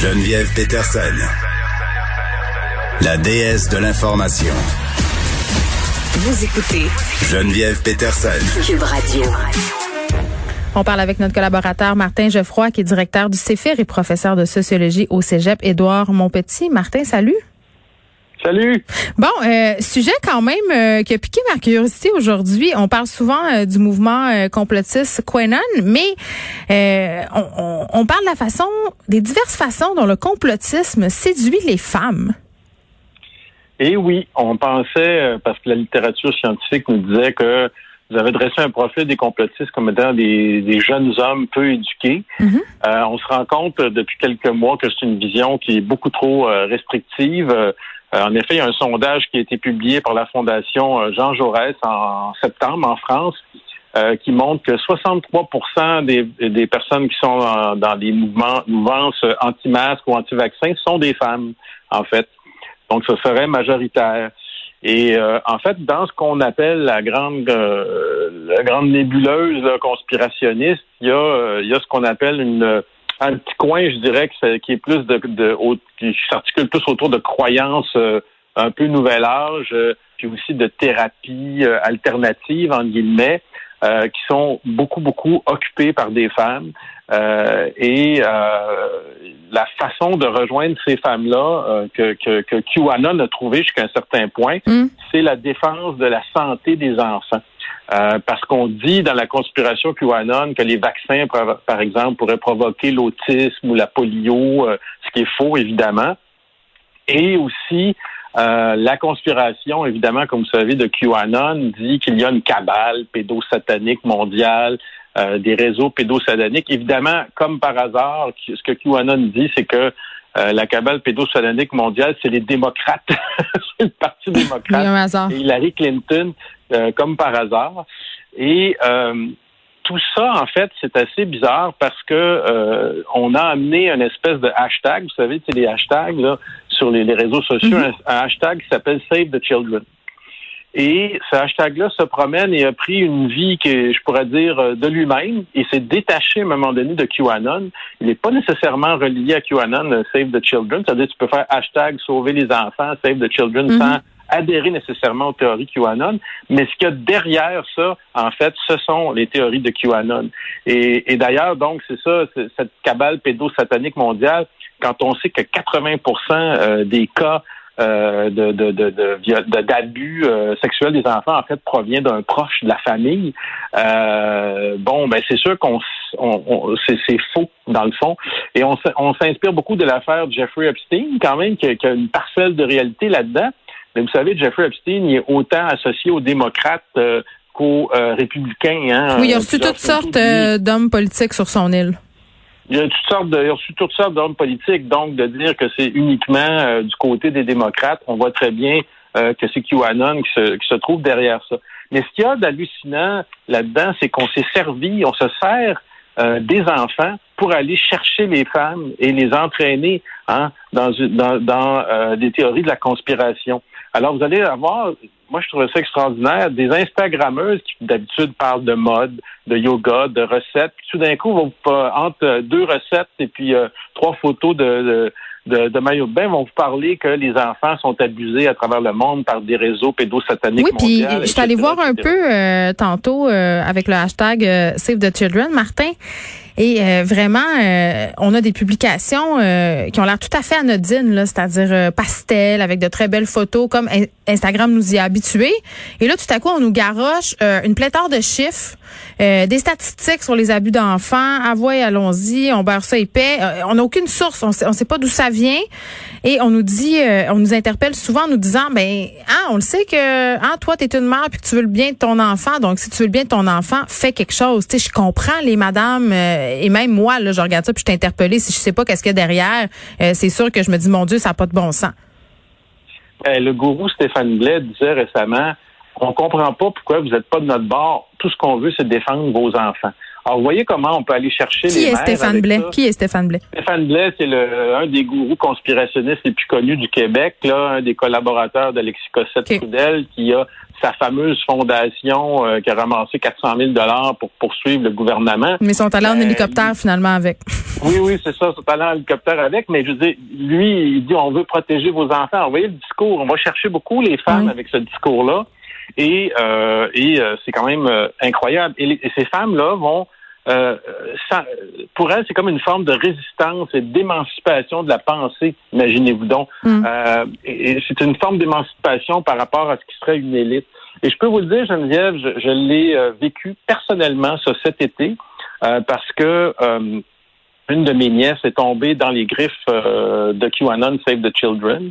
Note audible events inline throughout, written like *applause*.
Geneviève Peterson. La déesse de l'information. Vous écoutez Geneviève Peterson. Cube Radio. On parle avec notre collaborateur Martin Geoffroy, qui est directeur du CEFIR et professeur de sociologie au Cégep, Édouard Montpetit. Martin, salut. Salut. Bon, euh, sujet quand même euh, qui a piqué ma curiosité aujourd'hui. On parle souvent euh, du mouvement complotiste Quenon, mais on, on, on parle de la façon, des diverses façons dont le complotisme séduit les femmes. Et oui, on pensait, parce que la littérature scientifique nous disait que vous avez dressé un profil des complotistes comme étant des, des jeunes hommes peu éduqués. Mhm. Euh, on se rend compte depuis quelques mois que c'est une vision qui est beaucoup trop euh, restrictive. Euh, en effet, il y a un sondage qui a été publié par la Fondation euh, Jean Jaurès en septembre en France euh, qui montre que 63 des, des personnes qui sont dans, dans des mouvements, mouvances anti-masques ou anti-vaccins sont des femmes, en fait. Donc, ce serait majoritaire. Et euh, en fait, dans ce qu'on appelle la grande euh, la grande nébuleuse là, conspirationniste, il y a euh, il y a ce qu'on appelle une un petit coin, je dirais, que qui est plus de, de qui s'articule plus autour de croyances euh, un peu nouvel âge, euh, puis aussi de thérapies euh, alternatives en guillemets, euh, qui sont beaucoup beaucoup occupées par des femmes. Euh, et euh, la façon de rejoindre ces femmes-là euh, que, que, que QAnon a trouvé jusqu'à un certain point, Mm. c'est la défense de la santé des enfants. Euh, parce qu'on dit dans la conspiration QAnon que les vaccins, par, exemple, pourraient provoquer l'autisme ou la polio, euh, ce qui est faux, évidemment. Et aussi, euh, la conspiration, évidemment, comme vous savez, de QAnon dit qu'il y a une cabale pédosatanique mondiale, des réseaux pédosataniques. Évidemment, comme par hasard, ce que QAnon dit, c'est que euh, la cabale pédosatanique mondiale, c'est les démocrates, *laughs* c'est le Parti démocrate un hasard. et Hillary Clinton, euh, comme par hasard. Et euh, tout ça, en fait, c'est assez bizarre parce que euh, on a amené une espèce de hashtag, vous savez, c'est les hashtags là, sur les, les réseaux sociaux, un, un hashtag qui s'appelle Save the Children. Et ce hashtag-là se promène et a pris une vie que je pourrais dire de lui-même et s'est détaché à un moment donné de QAnon. Il n'est pas nécessairement relié à QAnon, Save the Children. C'est-à-dire tu peux faire hashtag sauver les enfants, Save the Children Mhm. sans adhérer nécessairement aux théories QAnon. Mais ce qu'il y a derrière ça, en fait, ce sont les théories de QAnon. Et, et d'ailleurs, donc, c'est ça, cette cabale pédosatanique mondiale, quand on sait que 80 euh, des cas euh, de, de, de, d'abus euh, sexuels des enfants en fait provient d'un proche de la famille. Euh, bon, ben c'est sûr qu'on on, on- c'est, faux dans le fond, et on, s'inspire beaucoup de l'affaire Jeffrey Epstein quand même, qui, qui a une parcelle de réalité là-dedans. Mais vous savez, Jeffrey Epstein il est autant associé aux démocrates euh, qu'aux euh, républicains. Hein, Oui, il a reçu toutes sortes euh, d'hommes politiques sur son île. Il y a toutes sortes de, il a reçu toutes sortes d'hommes politiques, donc de dire que c'est uniquement du côté des démocrates, on voit très bien que c'est QAnon qui se, qui se trouve derrière ça. Mais ce qu'il y a d'hallucinant là-dedans, c'est qu'on s'est servi, on se sert euh, des enfants pour aller chercher les femmes et les entraîner hein, dans, une- dans, dans euh, des théories de la conspiration. Alors vous allez avoir, moi je trouvais ça extraordinaire, des Instagrammeuses qui d'habitude parlent de mode, de yoga, de recettes. Puis tout d'un coup, vont euh, entre deux recettes et puis euh, trois photos de, de, de, de maillot de bain, vont vous parler que les enfants sont abusés à travers le monde par des réseaux pédosataniques Oui, puis je suis allée voir un etc. peu euh, tantôt euh, avec le hashtag euh, Save the Children, Martin. Et euh, vraiment, euh, on a des publications euh, qui ont l'air tout à fait anodines, là, c'est-à-dire euh, pastel avec de très belles photos, comme In- Instagram nous y a habitués. Et là, tout à coup, on nous garoche euh, une pléthore de chiffres, euh, des statistiques sur les abus d'enfants. Ah ouais, allons-y, on beurre ça épais. On n'a aucune source, on sait, on sait pas d'où ça vient. Et on nous dit, euh, on nous interpelle souvent en nous disant, ben, ah, on le sait que, ah, toi, t'es une mère puis que tu veux le bien de ton enfant. Donc, si tu veux le bien de ton enfant, fais quelque chose. Tu sais, je comprends les madames euh, et même moi, là, je regarde ça puis je suis interpellée. Si je sais pas qu'est-ce qu'il y a derrière, euh, c'est sûr que je me dis, mon Dieu, ça n'a pas de bon sens. Eh, le gourou Stéphane Blais disait récemment on comprend pas pourquoi vous n'êtes pas de notre bord. Tout ce qu'on veut, c'est défendre vos enfants. Alors, vous voyez comment on peut aller chercher Qui les est Stéphane Blais? ça? Qui est Stéphane Blais? Stéphane Blais, c'est le, un des gourous conspirationnistes les plus connus du Québec, là, un des collaborateurs d'Alexis Cossette-Trudel, qui a sa fameuse fondation euh, qui a ramassé 400 000 dollars pour poursuivre le gouvernement. Mais ils sont allés en Euh, hélicoptère finalement avec. *laughs* Oui, oui, c'est ça, c'est allé en hélicoptère avec, mais je veux dire, lui, il dit on veut protéger vos enfants. Alors, vous voyez le discours, on va chercher beaucoup les femmes Oui. avec ce discours-là. Et, euh, et euh, c'est quand même euh, incroyable. Et, les- et ces femmes-là vont euh, pour elles, c'est comme une forme de résistance et d'émancipation de la pensée, imaginez-vous donc. Mm. Euh, et, et c'est une forme d'émancipation par rapport à ce qui serait une élite. Et je peux vous le dire, Geneviève, je, je l'ai euh, vécu personnellement ça, cet été, parce que une de mes nièces est tombée dans les griffes de QAnon Save the Children.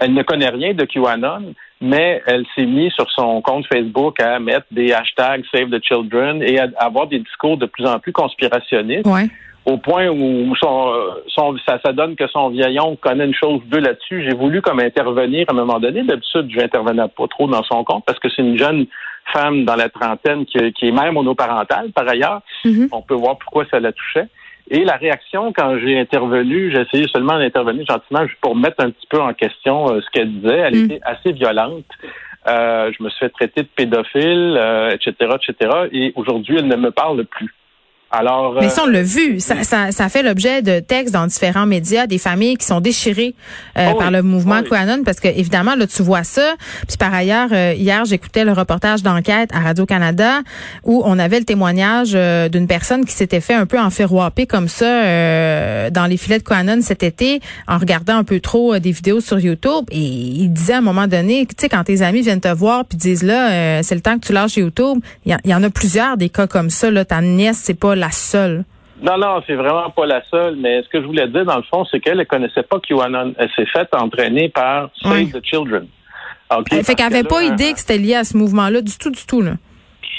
Elle ne connaît rien de QAnon, mais elle s'est mise sur son compte Facebook à mettre des hashtags Save the Children et à avoir des discours de plus en plus conspirationnistes Ouais. au point où son, son- ça, ça donne que son vieil oncle connaît une chose ou deux là-dessus. J'ai voulu comme intervenir à un moment donné. D'habitude, je n'intervenais pas trop dans son compte parce que c'est une jeune femme dans la trentaine qui, qui est mère monoparentale, par ailleurs. Mhm. On peut voir pourquoi ça la touchait. Et la réaction, quand j'ai intervenu, j'ai essayé seulement d'intervenir gentiment juste pour mettre un petit peu en question euh, ce qu'elle disait. Elle Mm. était assez violente. Euh, je me suis fait traiter de pédophile, euh, etc., etc. Et aujourd'hui, elle ne me parle plus. Alors, Mais euh, ça, on l'a vu. Ça, ça, ça fait l'objet de textes dans différents médias, des familles qui sont déchirées euh, Oh oui. par le mouvement Oh oui. QAnon, parce que évidemment, là, tu vois ça. Puis par ailleurs, euh, hier, j'écoutais le reportage d'enquête à Radio-Canada où on avait le témoignage euh, d'une personne qui s'était fait un peu enferroiper comme ça euh, dans les filets de QAnon cet été en regardant un peu trop euh, des vidéos sur YouTube. Et il disait à un moment donné, tu sais, quand tes amis viennent te voir puis disent là, euh, c'est le temps que tu lâches YouTube, il y, y en a plusieurs des cas comme ça. Là, ta nièce, c'est pas la seule. Non, non, c'est vraiment pas la seule, mais ce que je voulais dire, dans le fond, c'est qu'elle ne connaissait pas QAnon. Elle s'est faite entraîner par Save the Children. OK? Elle fait qu'elle avait pas idée que c'était lié à ce mouvement-là du tout, du tout. Là.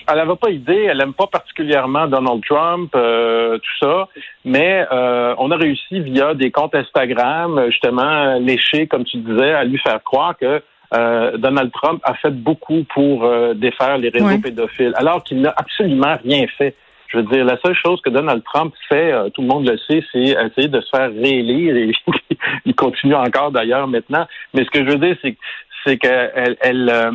Elle n'avait pas idée, elle aime pas particulièrement Donald Trump, euh, tout ça, mais euh, on a réussi via des comptes Instagram, justement, léchés, comme tu disais, à lui faire croire que euh, Donald Trump a fait beaucoup pour euh, défaire les réseaux Ouais. pédophiles, alors qu'il n'a absolument rien fait. Je veux dire, la seule chose que Donald Trump fait, euh, tout le monde le sait, c'est essayer de se faire réélire et *laughs* il continue encore d'ailleurs maintenant. Mais ce que je veux dire, c'est que c'est qu'elle elle, euh,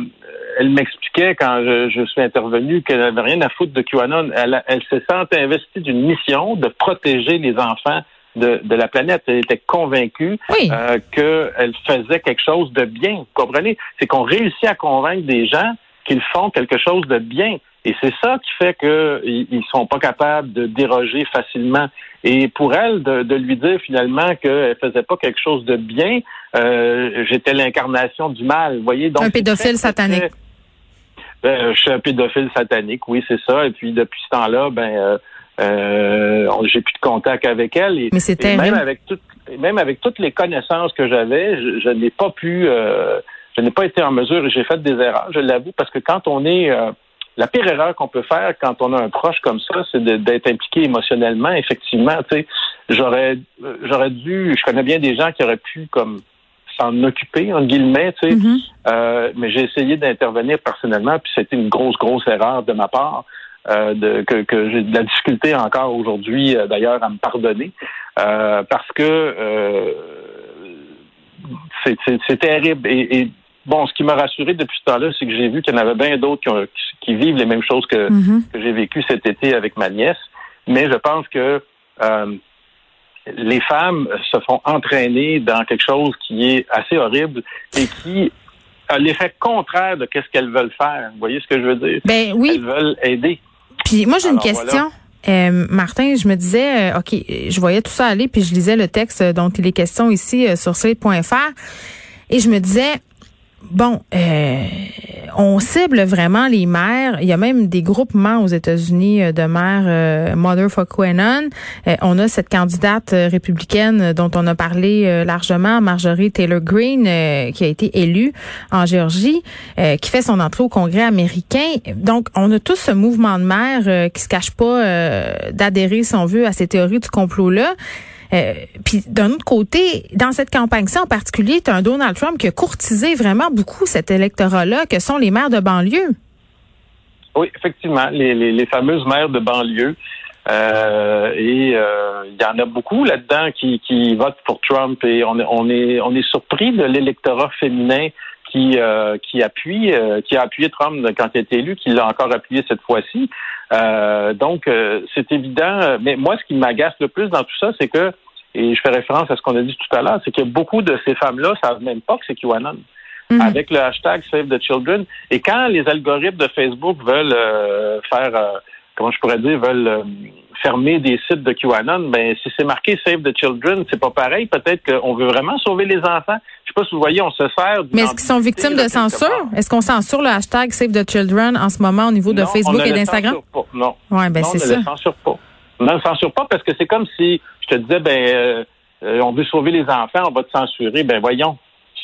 elle m'expliquait quand je, je suis intervenu qu'elle n'avait rien à foutre de QAnon. Elle, elle se sent investie d'une mission de protéger les enfants de, de la planète. Elle était convaincue Oui. euh, qu'elle faisait quelque chose de bien. Vous comprenez? C'est qu'on réussit à convaincre des gens qu'ils font quelque chose de bien. Et c'est ça qui fait qu'ils ne sont pas capables de déroger facilement. Et pour elle, de, de lui dire finalement qu'elle faisait pas quelque chose de bien, euh, j'étais l'incarnation du mal. Voyez? Donc, Un pédophile satanique. Ben, je suis un pédophile satanique, oui, c'est ça. Et puis depuis ce temps-là, ben, euh, euh, j'ai plus de contact avec elle. Et, Mais terrible. même avec toutes, même avec toutes les connaissances que j'avais, je, je n'ai pas pu, je n'ai pas été en mesure. J'ai fait des erreurs, je l'avoue, parce que quand on est la pire erreur qu'on peut faire quand on a un proche comme ça, c'est d'être impliqué émotionnellement. Effectivement, tu sais, j'aurais, j'aurais dû. Je connais bien des gens qui auraient pu comme s'en occuper en guillemets, tu sais. Mhm. Euh, mais j'ai essayé d'intervenir personnellement, puis c'était une grosse, grosse erreur de ma part. euh, de, que, que j'ai de la difficulté encore aujourd'hui, euh, d'ailleurs, à me pardonner, euh, parce que c'est, terrible. Et, et, bon, ce qui m'a rassuré depuis ce temps-là, c'est que j'ai vu qu'il y en avait bien d'autres qui, ont- qui- qui vivent les mêmes choses que, Mhm. que j'ai vécu cet été avec ma nièce. Mais je pense que euh, les femmes se font entraîner dans quelque chose qui est assez horrible et qui a l'effet contraire de ce qu'elles veulent faire. Vous voyez ce que je veux dire? Ben oui. Elles veulent aider. Puis moi, j'ai une question. Euh, Martin, je me disais, euh, OK, je voyais tout ça aller, puis je lisais le texte dont il est question ici euh, sur slate.fr, et je me disais, bon, euh, on cible vraiment les mères. Il y a même des groupements aux États-Unis euh, de mères euh, Mother for QAnon. Euh, on a cette candidate euh, républicaine dont on a parlé euh, largement, Marjorie Taylor Greene, qui a été élue en Géorgie, qui fait son entrée au Congrès américain. Donc, on a tous ce mouvement de mères qui se cache pas d'adhérer, si on veut, à ces théories du complot-là. Euh, puis d'un autre côté, dans cette campagne-ci en particulier, tu as un Donald Trump qui a courtisé vraiment beaucoup cet électorat-là, que sont les maires de banlieue. Oui, effectivement, les, fameuses mères de banlieue. Euh, et euh, il y en a beaucoup là-dedans qui, qui votent pour Trump et on, on est on est surpris de l'électorat féminin qui euh, qui appuie qui a appuyé Trump quand il a été élu, qui l'a encore appuyé cette fois-ci. donc c'est évident. Mais moi, ce qui m'agace le plus dans tout ça, c'est que et je fais référence à ce qu'on a dit tout à l'heure, c'est que beaucoup de ces femmes-là savent même pas que c'est QAnon. Mhm. Avec le hashtag Save the Children. Et quand les algorithmes de Facebook veulent faire comment je pourrais dire, veulent euh, fermer des sites de QAnon, ben si c'est marqué Save the Children, c'est pas pareil. Peut-être qu'on veut vraiment sauver les enfants. Je sais pas si vous voyez, on se sert. Mais est-ce qu'ils sont victimes de censure? Est-ce qu'on censure le hashtag Save the Children en ce moment au niveau de Facebook et d'Instagram? Non. Ouais, ben c'est ça. On ne le censure pas. On ne le censure pas parce que c'est comme si je te disais, ben euh, euh, on veut sauver les enfants, on va te censurer. Ben voyons,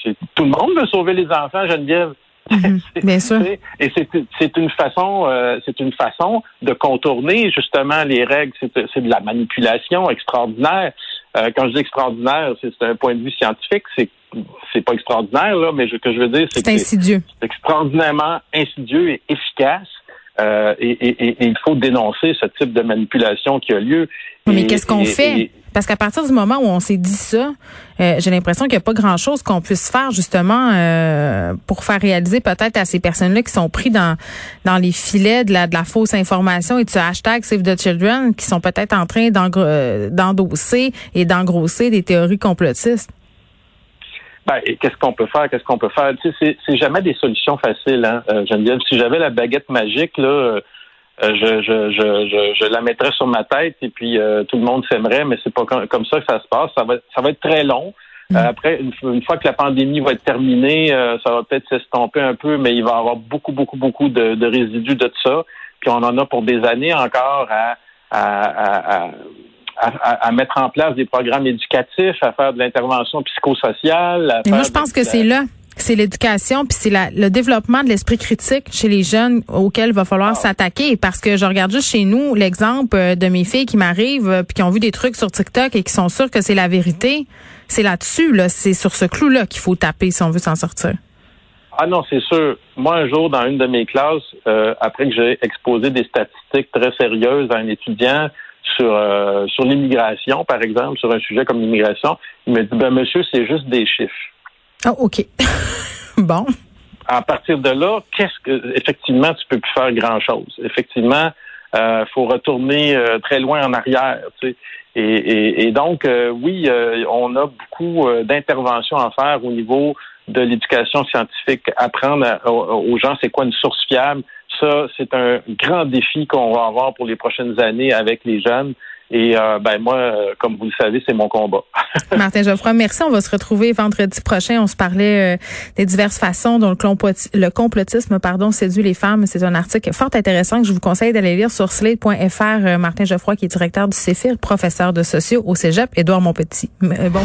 tout le monde veut sauver les enfants, Geneviève. Mhm. *laughs* bien sûr. Et c'est une façon, euh, c'est une façon de contourner justement les règles. C'est de la manipulation extraordinaire. Euh, quand je dis extraordinaire, c'est un point de vue scientifique. C'est c'est pas extraordinaire là, mais ce que je veux dire, c'est que c'est extraordinairement insidieux et efficace. Euh, et, et, et, il faut dénoncer ce type de manipulation qui a lieu. Mais qu'est-ce qu'on fait? Parce qu'à partir du moment où on s'est dit ça, euh, j'ai l'impression qu'il n'y a pas grand-chose qu'on puisse faire justement euh, pour faire réaliser peut-être à ces personnes-là qui sont pris dans dans les filets de la, de la fausse information et de ce hashtag Save the Children qui sont peut-être en train euh, d'endosser et d'engrosser des théories complotistes. Ben, qu'est-ce qu'on peut faire? Qu'est-ce qu'on peut faire? Tu sais, c'est jamais des solutions faciles, hein, Geneviève. Si j'avais la baguette magique, là, euh, je, je, je, je, la mettrais sur ma tête et puis euh, tout le monde s'aimerait, mais c'est pas comme ça que ça se passe. Ça va, ça va être très long. Euh, mm. après, une, fois que la pandémie va être terminée, ça va peut-être s'estomper un peu, mais il va y avoir beaucoup, beaucoup, beaucoup de, de résidus de ça. Puis on en a pour des années encore à, à, à, à, à mettre en place des programmes éducatifs, à faire de l'intervention psychosociale. moi, je pense que c'est là c'est l'éducation, puis c'est le développement de l'esprit critique chez les jeunes auxquels il va falloir ah. s'attaquer. Parce que je regarde juste chez nous l'exemple euh, de mes filles qui m'arrivent, euh, puis qui ont vu des trucs sur TikTok et qui sont sûrs que c'est la vérité. C'est là-dessus, là, c'est sur ce clou-là qu'il faut taper si on veut s'en sortir. Ah non, c'est sûr. Moi, un jour, dans une de mes classes, euh, après que j'ai exposé des statistiques très sérieuses à un étudiant sur sur l'immigration, par exemple, sur un sujet comme l'immigration, il me dit, ben monsieur, c'est juste des chiffres. Ah, OK. *laughs* bon. À partir de là, qu'est-ce que effectivement tu peux plus faire grand chose. Effectivement, euh, faut retourner euh, très loin en arrière. Tu sais. et, donc, euh, oui, on a beaucoup d'interventions à faire au niveau de l'éducation scientifique, apprendre aux gens c'est quoi une source fiable. Ça, c'est un grand défi qu'on va avoir pour les prochaines années avec les jeunes. Et euh, ben moi, euh, comme vous le savez, c'est mon combat. *laughs* Martin Geoffroy, merci. On va se retrouver vendredi prochain. On se parlait euh, des diverses façons dont le, complotisme pardon, séduit les femmes. C'est un article fort intéressant que je vous conseille d'aller lire sur slate.fr. Martin Geoffroy, qui est directeur du CEFIR, professeur de sociaux au Cégep, Édouard Montpetit. Bon